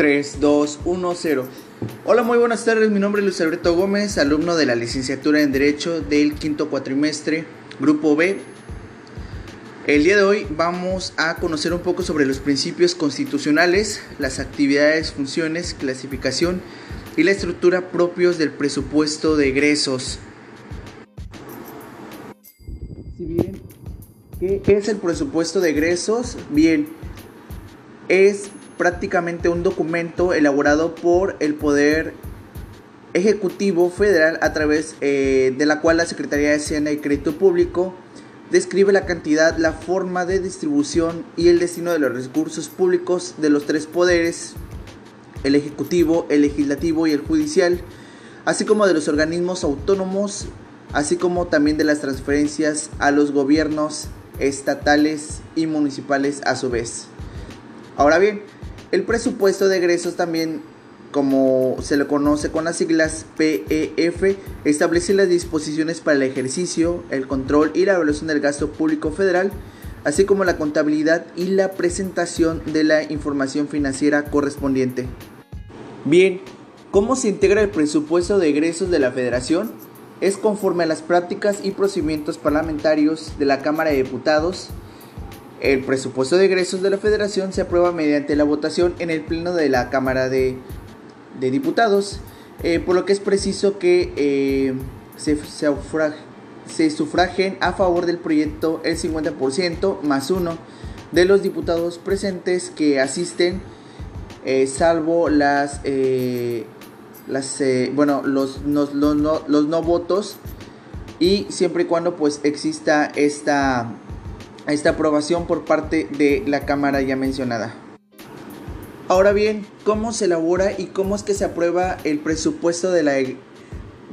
3, 2, 1, 0. Hola, muy buenas tardes. Mi nombre es Luis Alberto Gómez, alumno de la licenciatura en Derecho del quinto cuatrimestre, Grupo B. El día de hoy vamos a conocer un poco sobre los principios constitucionales, las actividades, funciones, clasificación y la estructura propios del presupuesto de egresos. Si bien, ¿qué es el presupuesto de egresos? Bien, es prácticamente un documento elaborado por el Poder Ejecutivo Federal a través eh, de la cual la Secretaría de Hacienda y Crédito Público describe la cantidad, la forma de distribución y el destino de los recursos públicos de los tres poderes, el Ejecutivo, el Legislativo y el Judicial, así como de los organismos autónomos, así como también de las transferencias a los gobiernos estatales y municipales a su vez. Ahora bien, el presupuesto de egresos también, como se le conoce con las siglas PEF, establece las disposiciones para el ejercicio, el control y la evaluación del gasto público federal, así como la contabilidad y la presentación de la información financiera correspondiente. Bien, ¿cómo se integra el presupuesto de egresos de la Federación? Es conforme a las prácticas y procedimientos parlamentarios de la Cámara de Diputados, el presupuesto de egresos de la Federación se aprueba mediante la votación en el Pleno de la Cámara de, Diputados, eh, por lo que es preciso que eh, se, se, sufragen a favor del proyecto el 50% más uno de los diputados presentes que asisten, eh, salvo las, bueno, los, no, los no votos y siempre y cuando pues exista esta esta aprobación por parte de la Cámara ya mencionada. Ahora bien, ¿cómo se elabora y cómo es que se aprueba el presupuesto de, la, e,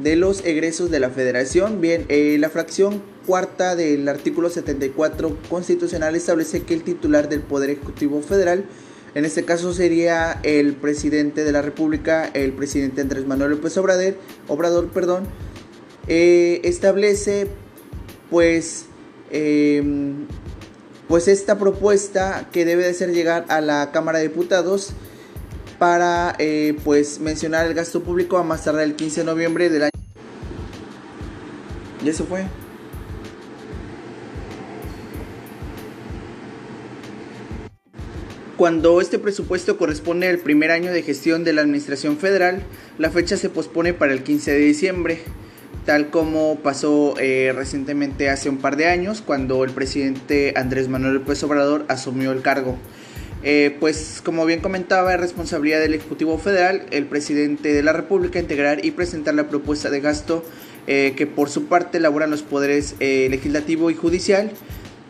de los egresos de la Federación? Bien, eh, la fracción cuarta del artículo 74 constitucional establece que el titular del Poder Ejecutivo Federal, en este caso sería el presidente de la República, el presidente Andrés Manuel López Obrador, Obrador perdón, eh, establece pues em, pues esta propuesta que debe de ser llegar a la Cámara de Diputados para eh, pues mencionar el gasto público a más tardar el 15 de noviembre del año. Y eso fue. Cuando este presupuesto corresponde al primer año de gestión de la Administración Federal, la fecha se pospone para el 15 de diciembre tal como pasó eh, recientemente hace un par de años cuando el presidente Andrés Manuel López Obrador asumió el cargo. Eh, pues como bien comentaba, es responsabilidad del Ejecutivo Federal, el presidente de la República, integrar y presentar la propuesta de gasto eh, que por su parte elaboran los poderes legislativo y judicial,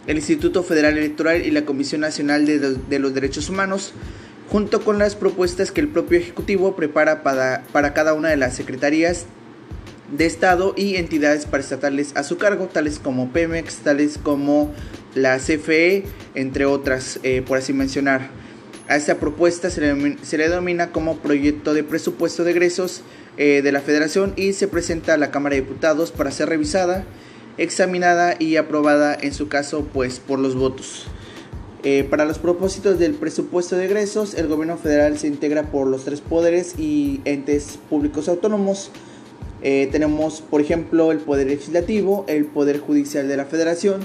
el Instituto Federal Electoral y la Comisión Nacional de, de los Derechos Humanos, junto con las propuestas que el propio Ejecutivo prepara para, para cada una de las secretarías de Estado y entidades paraestatales a su cargo, tales como Pemex, tales como la CFE, entre otras, eh, por así mencionar. A esta propuesta se le, denomina como proyecto de presupuesto de egresos eh, de la Federación y se presenta a la Cámara de Diputados para ser revisada, examinada y aprobada en su caso pues por los votos. Eh, para los propósitos del presupuesto de egresos, el gobierno federal se integra por los tres poderes y entes públicos autónomos, eh, tenemos, por ejemplo, el Poder Legislativo, el Poder Judicial de la Federación,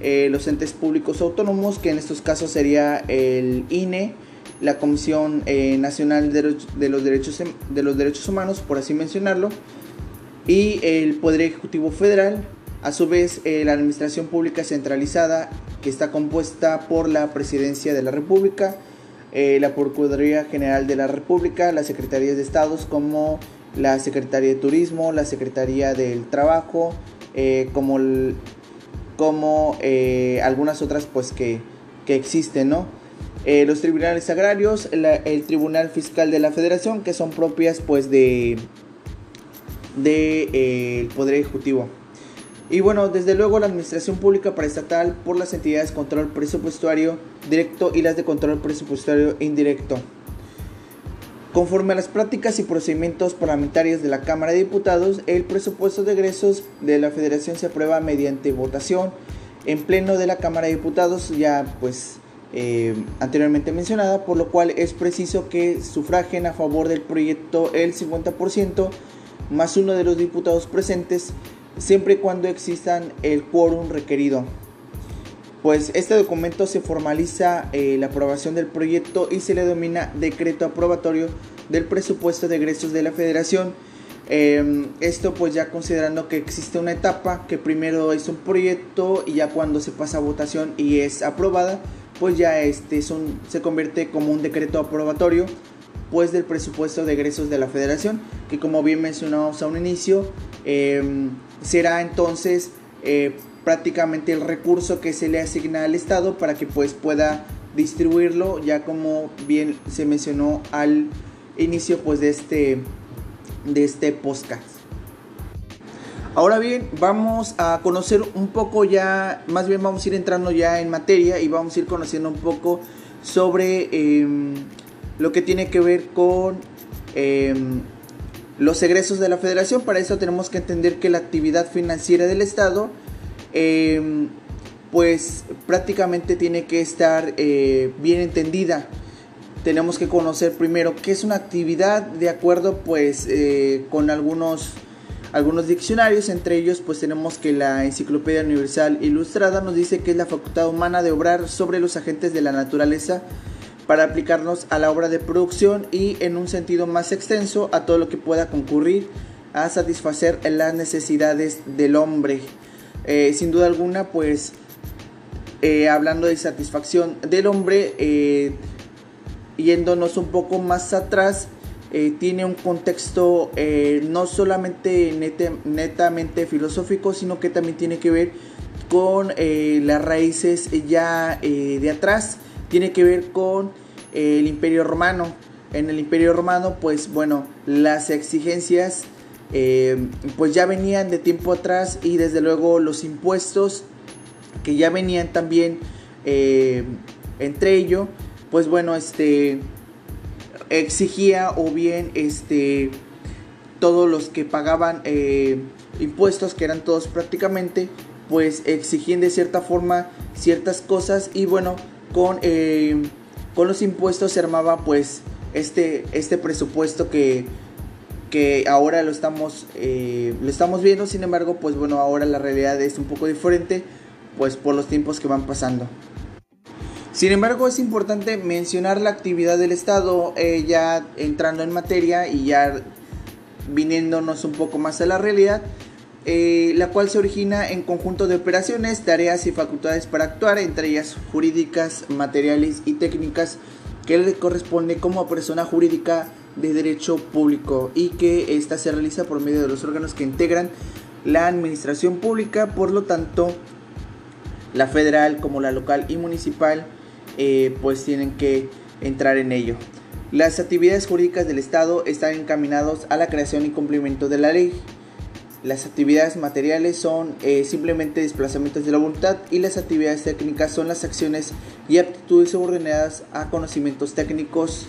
eh, los entes públicos autónomos, que en estos casos sería el INE, la Comisión eh, Nacional de los, Derechos, de los Derechos Humanos, por así mencionarlo, y el Poder Ejecutivo Federal, a su vez la Administración Pública Centralizada, que está compuesta por la Presidencia de la República, la Procuraduría General de la República, las Secretarías de Estados como la Secretaría de Turismo, la Secretaría del Trabajo, eh, como, como eh, algunas otras pues que, existen, ¿no? Eh, los tribunales agrarios, el Tribunal Fiscal de la Federación, que son propias pues de del Poder Ejecutivo. Y bueno, desde luego la Administración Pública Paraestatal por las entidades de control presupuestario directo y las de control presupuestario indirecto. Conforme a las prácticas y procedimientos parlamentarios de la Cámara de Diputados, el presupuesto de egresos de la Federación se aprueba mediante votación en pleno de la Cámara de Diputados, ya pues eh, anteriormente mencionada, por lo cual es preciso que sufragen a favor del proyecto el 50% más uno de los diputados presentes, siempre y cuando existan el quórum requerido. Pues este documento se formaliza eh, la aprobación del proyecto y se le denomina decreto aprobatorio del presupuesto de egresos de la federación. Em, esto pues ya considerando que existe una etapa que primero es un proyecto y ya cuando se pasa a votación y es aprobada, pues ya este se convierte como un decreto aprobatorio pues del presupuesto de egresos de la federación, que como bien mencionamos a un inicio, em, será entonces eh, prácticamente el recurso que se le asigna al Estado para que pues pueda distribuirlo, ya como bien se mencionó al inicio pues de este, de este podcast. Ahora bien, vamos a conocer un poco ya, más bien vamos a ir entrando ya en materia y vamos a ir conociendo un poco sobre em, lo que tiene que ver con em, los egresos de la federación. Para eso tenemos que entender que la actividad financiera del Estado, em, pues prácticamente tiene que estar eh, bien entendida. Tenemos que conocer primero qué es una actividad de acuerdo pues eh, con algunos algunos diccionarios, entre ellos pues tenemos que la Enciclopedia Universal Ilustrada nos dice que es la facultad humana de obrar sobre los agentes de la naturaleza para aplicarnos a la obra de producción y en un sentido más extenso a todo lo que pueda concurrir a satisfacer las necesidades del hombre. Eh, sin duda alguna, pues eh, hablando de satisfacción del hombre, eh, yéndonos un poco más atrás, tiene un contexto no solamente netamente filosófico, sino que también tiene que ver con las raíces ya de atrás tiene que ver con el Imperio Romano. En el Imperio Romano, pues bueno, las exigencias eh, pues ya venían de tiempo atrás y desde luego los impuestos que ya venían también eh, entre ellos, pues bueno, este exigía o bien este todos los que pagaban impuestos, que eran todos prácticamente, pues exigían de cierta forma ciertas cosas y bueno, con, eh, con los impuestos se armaba pues este, este presupuesto que, ahora lo estamos, eh, lo estamos viendo, sin embargo pues bueno, ahora la realidad es un poco diferente pues por los tiempos que van pasando. Sin embargo, es importante mencionar la actividad del Estado, eh, ya entrando en materia y ya viniéndonos un poco más a la realidad. Eh, la cual se origina en conjunto de operaciones, tareas y facultades para actuar, entre ellas jurídicas, materiales y técnicas, que le corresponde como persona jurídica de derecho público y que ésta se realiza por medio de los órganos que integran la administración pública, por lo tanto, la federal como la local y municipal, eh, pues tienen que entrar en ello. Las actividades jurídicas del Estado están encaminados a la creación y cumplimiento de la ley, las actividades materiales son eh, simplemente desplazamientos de la voluntad y las actividades técnicas son las acciones y aptitudes subordinadas a conocimientos técnicos,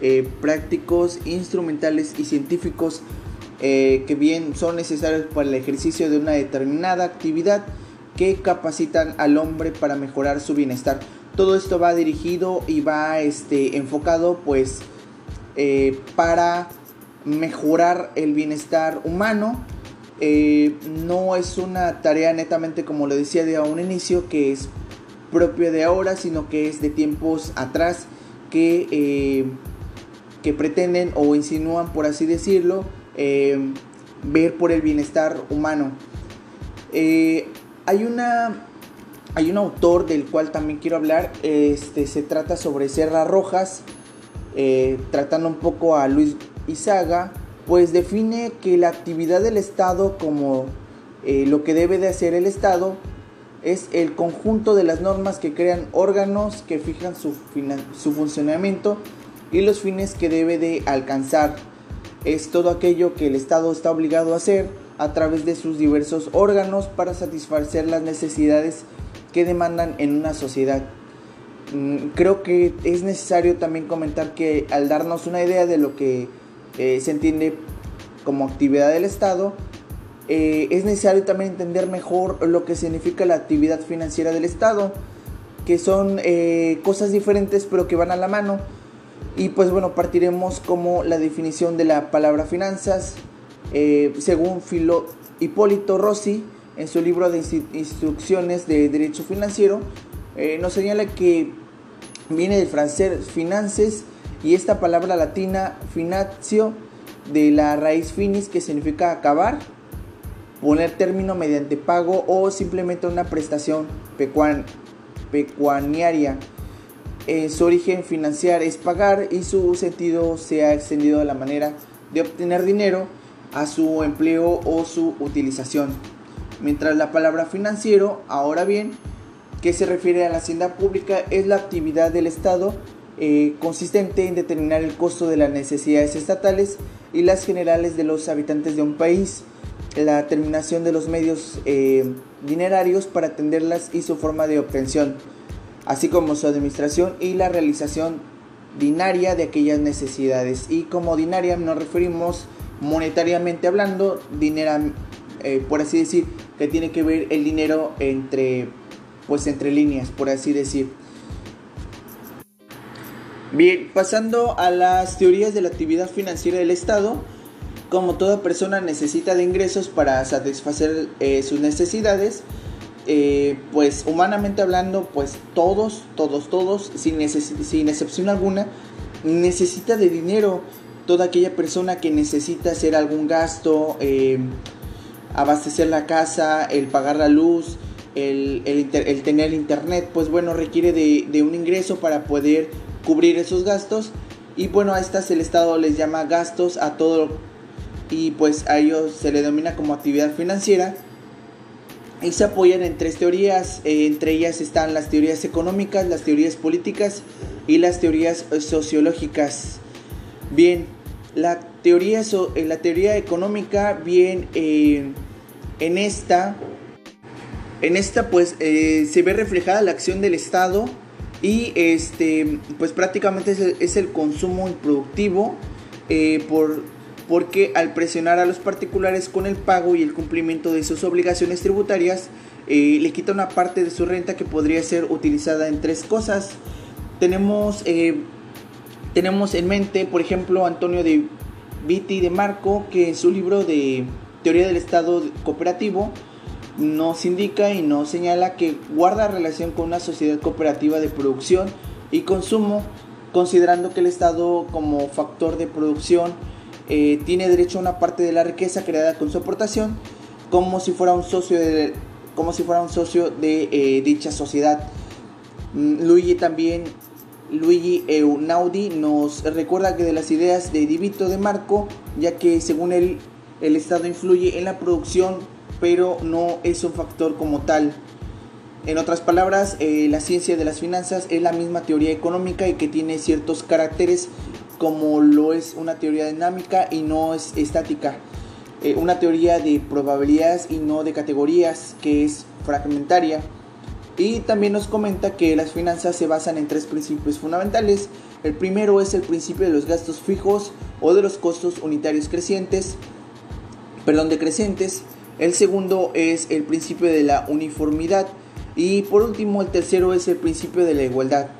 eh, prácticos, instrumentales y científicos eh, que bien son necesarios para el ejercicio de una determinada actividad que capacitan al hombre para mejorar su bienestar. Todo esto va dirigido y va este, enfocado pues para mejorar el bienestar humano eh, no es una tarea netamente, como lo decía de a un inicio, que es propio de ahora, sino que es de tiempos atrás que, eh, que pretenden o insinúan, por así decirlo, eh, ver por el bienestar humano. hay una hay un autor del cual también quiero hablar. Este se trata sobre Serra Rojas, tratando un poco a Luis Izaga pues define que la actividad del Estado como eh, lo que debe de hacer el Estado es el conjunto de las normas que crean órganos que fijan su funcionamiento y los fines que debe de alcanzar. Es todo aquello que el Estado está obligado a hacer a través de sus diversos órganos para satisfacer las necesidades que demandan en una sociedad. Mm, creo que es necesario también comentar que al darnos una idea de lo que eh, se entiende como actividad del Estado, eh, es necesario también entender mejor lo que significa la actividad financiera del Estado. que son eh, cosas diferentes pero que van a la mano. Y pues bueno, partiremos como la definición de la palabra finanzas, eh, según Filo Hipólito Rossi, en su libro de instrucciones de derecho financiero, eh, nos señala que viene del francés finances y esta palabra latina finatio de la raíz finis que significa acabar, poner término mediante pago o simplemente una prestación pecuaniaria. Eh, su origen financiar es pagar y su sentido se ha extendido de la manera de obtener dinero a su empleo o su utilización. Mientras la palabra financiero, ahora bien, que se refiere a la hacienda pública, es la actividad del Estado eh, consistente en determinar el costo de las necesidades estatales y las generales de los habitantes de un país, la terminación de los medios eh, dinerarios para atenderlas y su forma de obtención, así como su administración y la realización dinaria de aquellas necesidades. Y como dinaria nos referimos monetariamente hablando, dinero, eh, por así decir, que tiene que ver el dinero entre, pues entre líneas, por así decir. Bien, pasando a las teorías de la actividad financiera del Estado, como toda persona necesita de ingresos para satisfacer eh, sus necesidades, eh, pues humanamente hablando, pues todos, todos, todos, sin, sin excepción alguna, necesita de dinero. Toda aquella persona que necesita hacer algún gasto, eh, abastecer la casa, el pagar la luz, el, el, tener internet, pues bueno, requiere de, de un ingreso para poder cubrir esos gastos y bueno a estas el Estado les llama gastos a todo y pues a ellos se le denomina como actividad financiera y se apoyan en tres teorías, eh, entre ellas están las teorías económicas, las teorías políticas y las teorías eh, sociológicas. Bien, la teoría, eh, la teoría económica, bien, en esta, en esta pues se ve reflejada la acción del Estado y este, pues prácticamente es el, consumo improductivo por, porque al presionar a los particulares con el pago y el cumplimiento de sus obligaciones tributarias, eh, le quita una parte de su renta que podría ser utilizada en tres cosas. Tenemos, eh, tenemos en mente, por ejemplo, Antonio de Viti de Marco, que en su libro de Teoría del Estado Cooperativo, nos indica y nos señala que guarda relación con una sociedad cooperativa de producción y consumo, considerando que el Estado como factor de producción eh, tiene derecho a una parte de la riqueza creada con su aportación, como si fuera un socio de, como si fuera un socio de eh, dicha sociedad. Mm, Luigi también, Luigi Eunaudi nos recuerda que de las ideas de Divito de Marco, ya que según él el Estado influye en la producción pero no es un factor como tal. En otras palabras, eh, la ciencia de las finanzas es la misma teoría económica y que tiene ciertos caracteres como lo es una teoría dinámica y no es estática. Eh, una teoría de probabilidades y no de categorías que es fragmentaria. Y también nos comenta que las finanzas se basan en tres principios fundamentales. El primero es el principio de los gastos fijos o de los costos unitarios crecientes, perdón, decrecientes. El segundo es el principio de la uniformidad. Y por último, el tercero es el principio de la igualdad.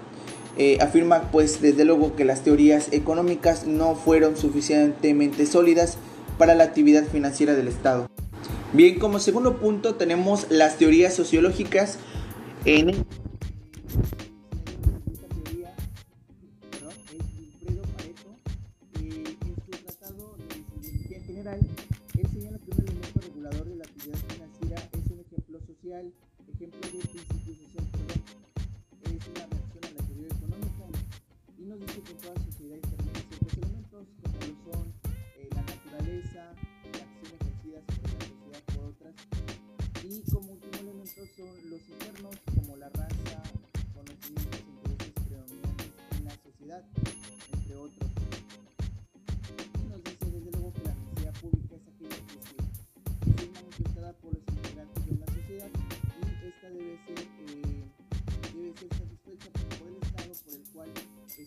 Eh, afirma pues desde luego que las teorías económicas no fueron suficientemente sólidas para la actividad financiera del Estado. Bien, como segundo punto tenemos las teorías sociológicas en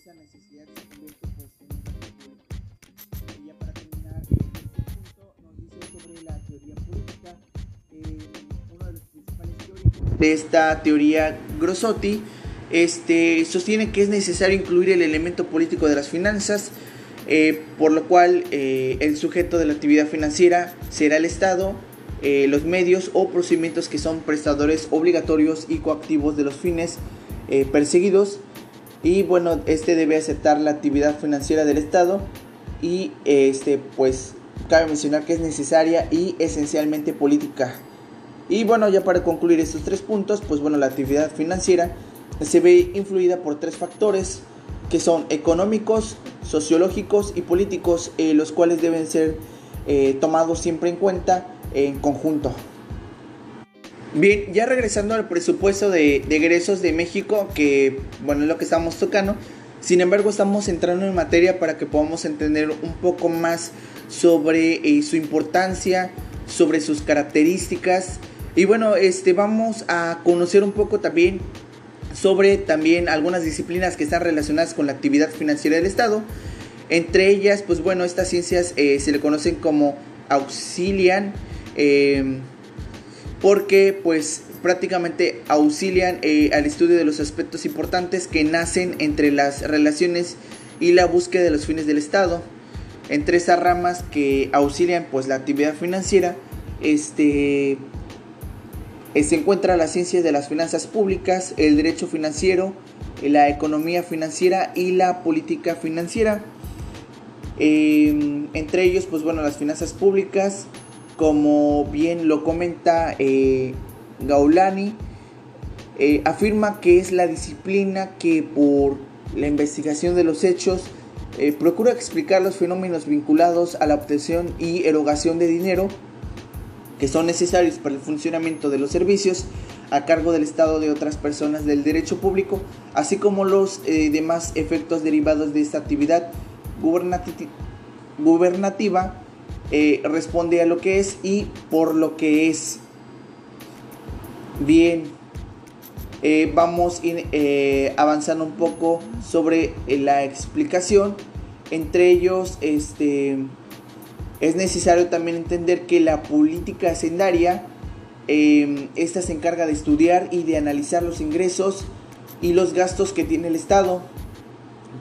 esa necesidad se convierte pues. Y ya para terminar, este punto nos dice sobre la teoría política. Eh, uno de los principales teóricos de esta teoría, Grossotti, este, sostiene que es necesario incluir el elemento político de las finanzas, eh, por lo cual eh, el sujeto de la actividad financiera será el Estado, los medios o procedimientos que son prestadores obligatorios y coactivos de los fines perseguidos. Y bueno, este debe aceptar la actividad financiera del Estado y este, pues cabe mencionar que es necesaria y esencialmente política. Y bueno, ya para concluir estos tres puntos, pues bueno, la actividad financiera se ve influida por tres factores que son económicos, sociológicos y políticos, eh, los cuales deben ser eh, tomados siempre en cuenta en conjunto. Bien, ya regresando al presupuesto de, egresos de México, que bueno es lo que estamos tocando, sin embargo estamos entrando en materia para que podamos entender un poco más sobre eh, su importancia, sobre sus características y bueno, este vamos a conocer un poco también sobre también algunas disciplinas que están relacionadas con la actividad financiera del Estado. Entre ellas, pues bueno, estas ciencias eh, se le conocen como auxilian, em, porque pues prácticamente auxilian eh, al estudio de los aspectos importantes que nacen entre las relaciones y la búsqueda de los fines del Estado. Entre esas ramas que auxilian pues la actividad financiera, este eh, se encuentra la ciencia de las finanzas públicas, el derecho financiero, la economía financiera y la política financiera. Em, entre ellos, pues bueno, las finanzas públicas, como bien lo comenta eh, Gaulani, eh, afirma que es la disciplina que por la investigación de los hechos procura explicar los fenómenos vinculados a la obtención y erogación de dinero que son necesarios para el funcionamiento de los servicios a cargo del Estado de otras personas del derecho público, así como los eh, demás efectos derivados de esta actividad gubernativa, eh, responde a lo que es y por lo que es. Bien, eh, vamos avanzando un poco sobre la explicación. Entre ellos, este es necesario también entender que la política hacendaria, em, esta se encarga de estudiar y de analizar los ingresos y los gastos que tiene el Estado.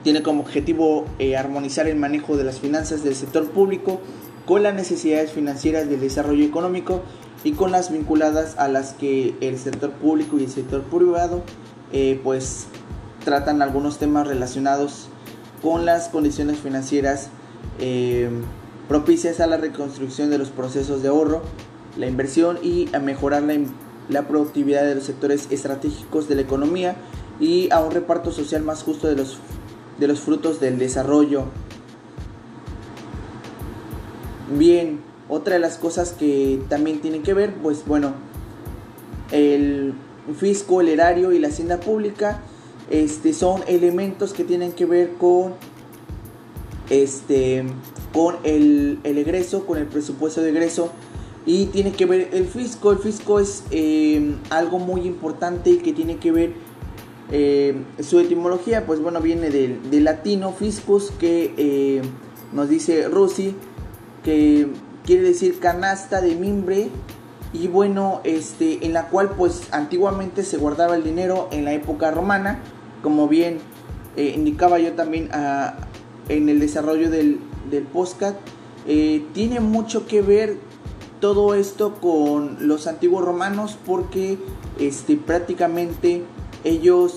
Tiene como objetivo eh, armonizar el manejo de las finanzas del sector público con las necesidades financieras del desarrollo económico y con las vinculadas a las que el sector público y el sector privado eh, pues tratan algunos temas relacionados con las condiciones financieras em, propicias a la reconstrucción de los procesos de ahorro, la inversión y a mejorar la, productividad de los sectores estratégicos de la economía y a un reparto social más justo de los, de los frutos del desarrollo. Bien, otra de las cosas que también tienen que ver, pues bueno, el fisco, el erario y la hacienda pública este, son elementos que tienen que ver con este, con el, egreso, con el presupuesto de egreso. Y tiene que ver el fisco. El fisco es eh, algo muy importante que tiene que ver eh, su etimología. Pues bueno, viene del, latino fiscus, que eh, nos dice Rossi, que quiere decir canasta de mimbre. Y bueno, este, en la cual pues antiguamente se guardaba el dinero en la época romana. Como bien indicaba yo también a, en el desarrollo del, del eh, tiene mucho que ver todo esto con los antiguos romanos porque este, prácticamente ellos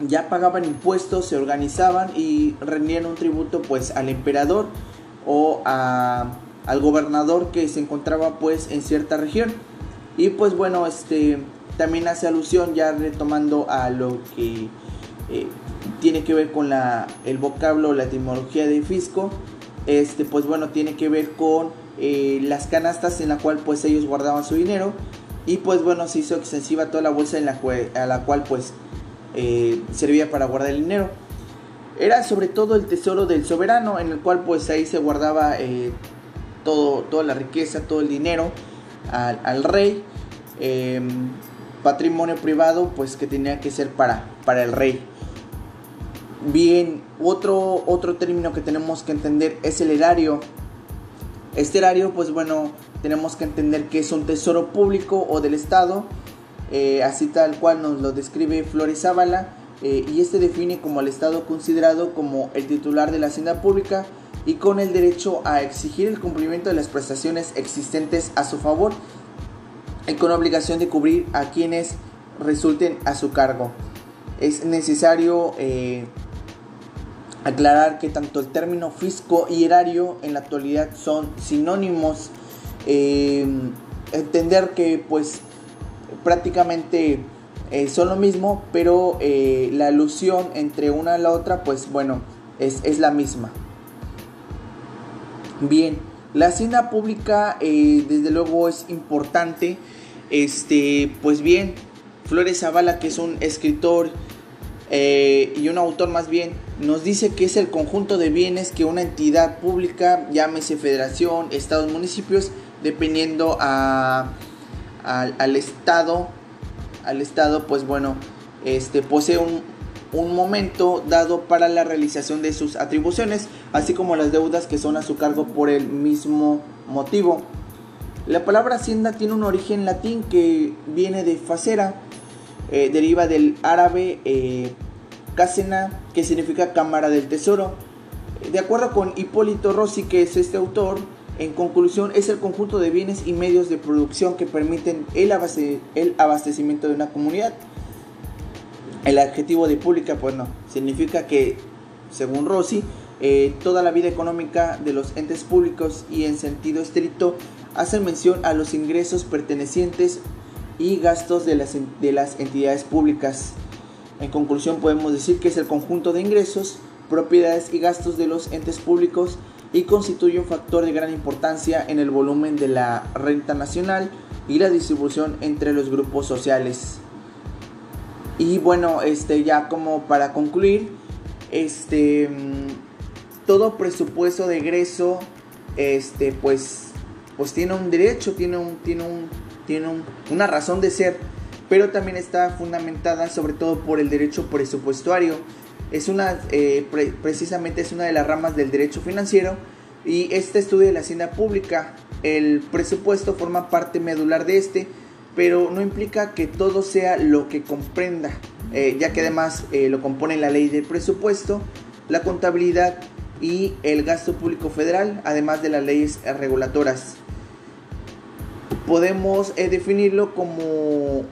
ya pagaban impuestos, se organizaban y rendían un tributo pues al emperador o al gobernador que se encontraba pues en cierta región. Y pues bueno, este también hace alusión ya retomando a lo que eh, tiene que ver con la, el vocablo, la etimología de fisco, este, pues bueno, tiene que ver con eh, las canastas en la cual pues ellos guardaban su dinero y pues bueno, se hizo extensiva toda la bolsa en la, a la cual pues eh, servía para guardar el dinero. Era sobre todo el tesoro del soberano en el cual pues ahí se guardaba eh, todo, toda la riqueza, todo el dinero al, rey. Em, patrimonio privado pues que tenía que ser para, para el rey. Bien, otro, otro término que tenemos que entender es el erario. Este erario, pues bueno, tenemos que entender que es un tesoro público o del Estado, eh, así tal cual nos lo describe Flores Ábala, eh, y este define como al Estado considerado como el titular de la hacienda pública y con el derecho a exigir el cumplimiento de las prestaciones existentes a su favor y con obligación de cubrir a quienes resulten a su cargo. Es necesario eh, aclarar que tanto el término fisco y erario en la actualidad son sinónimos. Eh, entender que pues prácticamente eh, son lo mismo, pero la alusión entre una y la otra pues bueno es, es la misma. Bien, la hacienda pública desde luego es importante. Este, pues bien, Flores Zavala, que es un escritor eh, y un autor más bien, nos dice que es el conjunto de bienes que una entidad pública, llámese federación, estados, municipios, dependiendo a, al estado, al estado, pues bueno, este, posee un, un momento dado para la realización de sus atribuciones, así como las deudas que son a su cargo por el mismo motivo. La palabra hacienda tiene un origen latín que viene de facera, eh, deriva del árabe eh, que significa cámara del tesoro. De acuerdo con Hipólito Rossi, que es este autor, en conclusión es el conjunto de bienes y medios de producción que permiten el, abastecimiento de una comunidad. El adjetivo de pública, pues no, significa que, según Rossi, eh, toda la vida económica de los entes públicos y en sentido estricto hacen mención a los ingresos pertenecientes y gastos de las, de las entidades públicas. En conclusión podemos decir que es el conjunto de ingresos, propiedades y gastos de los entes públicos y constituye un factor de gran importancia en el volumen de la renta nacional y la distribución entre los grupos sociales. Y bueno, este ya como para concluir, este todo presupuesto de egreso este pues pues tiene un derecho, tiene un tiene un tiene una razón de ser, pero también está fundamentada sobre todo por el derecho presupuestario. Es una, eh, precisamente es una de las ramas del derecho financiero y este estudio de la hacienda pública, el presupuesto forma parte medular de este, pero no implica que todo sea lo que comprenda, eh, ya que además eh, lo compone la ley del presupuesto, la contabilidad y el gasto público federal, además de las leyes reguladoras. Podemos definirlo como,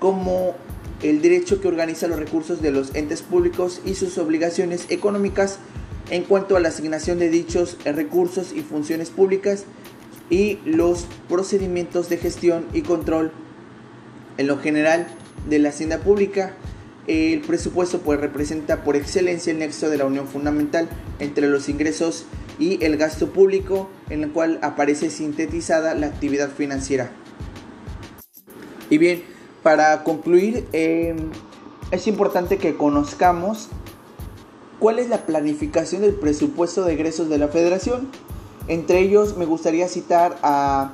como el derecho que organiza los recursos de los entes públicos y sus obligaciones económicas en cuanto a la asignación de dichos eh, recursos y funciones públicas y los procedimientos de gestión y control en lo general de la hacienda pública. El presupuesto pues representa por excelencia el nexo de la unión fundamental entre los ingresos y el gasto público en el cual aparece sintetizada la actividad financiera. Y bien, para concluir, em, es importante que conozcamos cuál es la planificación del presupuesto de egresos de la federación. Entre ellos me gustaría citar a,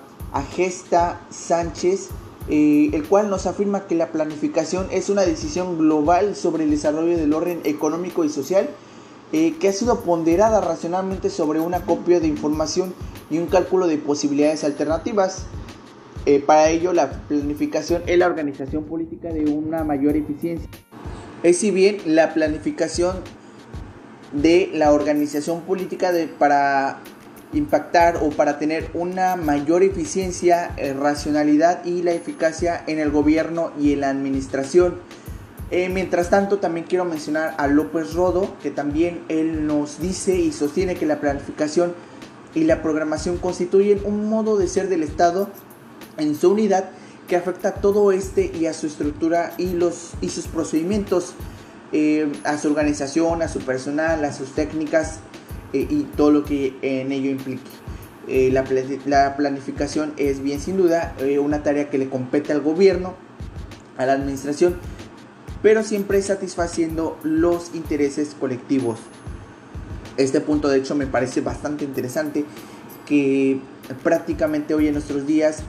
Gesta Sánchez, eh, el cual nos afirma que la planificación es una decisión global sobre el desarrollo del orden económico y social eh, que ha sido ponderada racionalmente sobre una copia de información y un cálculo de posibilidades alternativas. Eh, para ello, la planificación es la organización política de una mayor eficiencia. Es si bien la planificación de la organización política para impactar o para tener una mayor eficiencia, eh, racionalidad y la eficacia en el gobierno y en la administración. Eh, mientras tanto, también quiero mencionar a López Rodo, que también él nos dice y sostiene que la planificación y la programación constituyen un modo de ser del Estado en su unidad que afecta a todo este y a su estructura y, los, y sus procedimientos, eh, a su organización, a su personal, a sus técnicas eh, y todo lo que en ello implique. la, la, planificación es bien sin duda una tarea que le compete al gobierno, a la administración, pero siempre satisfaciendo los intereses colectivos. Este punto de hecho me parece bastante interesante que prácticamente hoy en nuestros días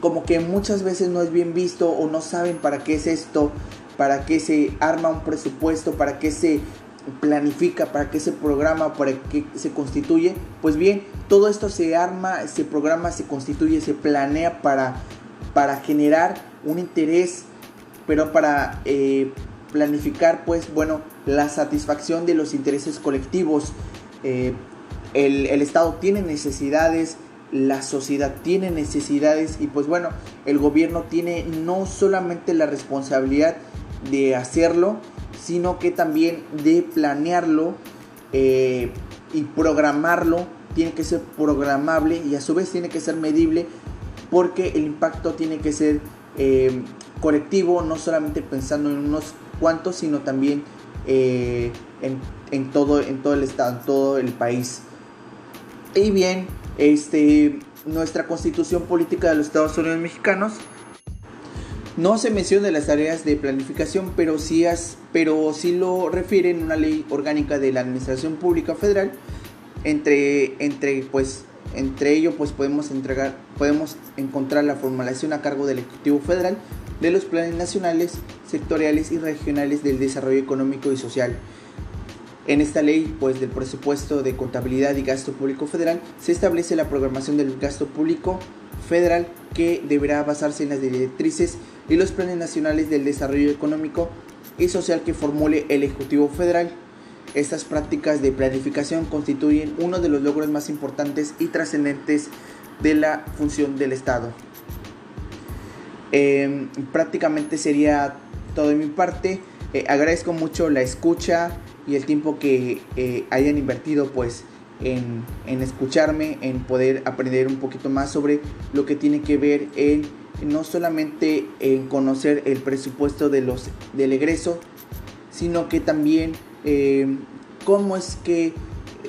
como que muchas veces no es bien visto o no saben para qué es esto, para qué se arma un presupuesto, para qué se planifica, para qué se programa, para qué se constituye. Pues bien, todo esto se arma, se programa, se constituye, se planea para, para generar un interés pero para eh, planificar pues bueno la satisfacción de los intereses colectivos. Eh, el, el Estado tiene necesidades, la sociedad tiene necesidades y pues bueno, el gobierno tiene no solamente la responsabilidad de hacerlo, sino que también de planearlo eh, y programarlo. Tiene que ser programable y a su vez tiene que ser medible porque el impacto tiene que ser eh, colectivo, no solamente pensando en unos cuantos, sino también eh, en, en, todo, en todo el estado, en todo el país. Y bien, este, nuestra constitución política de los Estados Unidos mexicanos no se menciona las tareas de planificación, pero sí, pero sí lo refiere en una ley orgánica de la Administración Pública Federal. Entre, entre, pues, entre ello pues podemos, entregar, podemos encontrar la formulación a cargo del Ejecutivo Federal de los planes nacionales, sectoriales y regionales del desarrollo económico y social en esta ley, pues del presupuesto de contabilidad y gasto público federal, se establece la programación del gasto público federal que deberá basarse en las directrices y los planes nacionales del desarrollo económico y social que formule el Ejecutivo Federal. Estas prácticas de planificación constituyen uno de los logros más importantes y trascendentes de la función del Estado. Em, prácticamente sería todo de mi parte. Eh, agradezco mucho la escucha y el tiempo que eh, hayan invertido pues en, escucharme, en poder aprender un poquito más sobre lo que tiene que ver en no solamente en conocer el presupuesto de los, del egreso, sino que también eh, cómo es que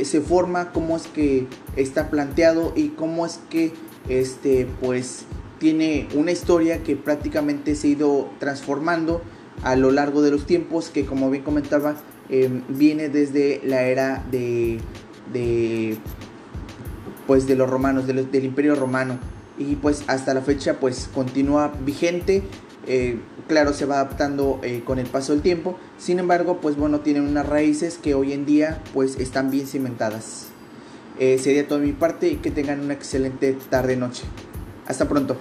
se forma, cómo es que está planteado y cómo es que este pues tiene una historia que prácticamente se ha ido transformando a lo largo de los tiempos que como bien comentaba Em, viene desde la era de, de pues de los romanos, del imperio romano y pues hasta la fecha pues continúa vigente. Eh, claro, se va adaptando eh, con el paso del tiempo. Sin embargo, pues bueno, tienen unas raíces que hoy en día pues están bien cimentadas. Eh, sería todo mi parte y que tengan una excelente tarde-noche. Hasta pronto.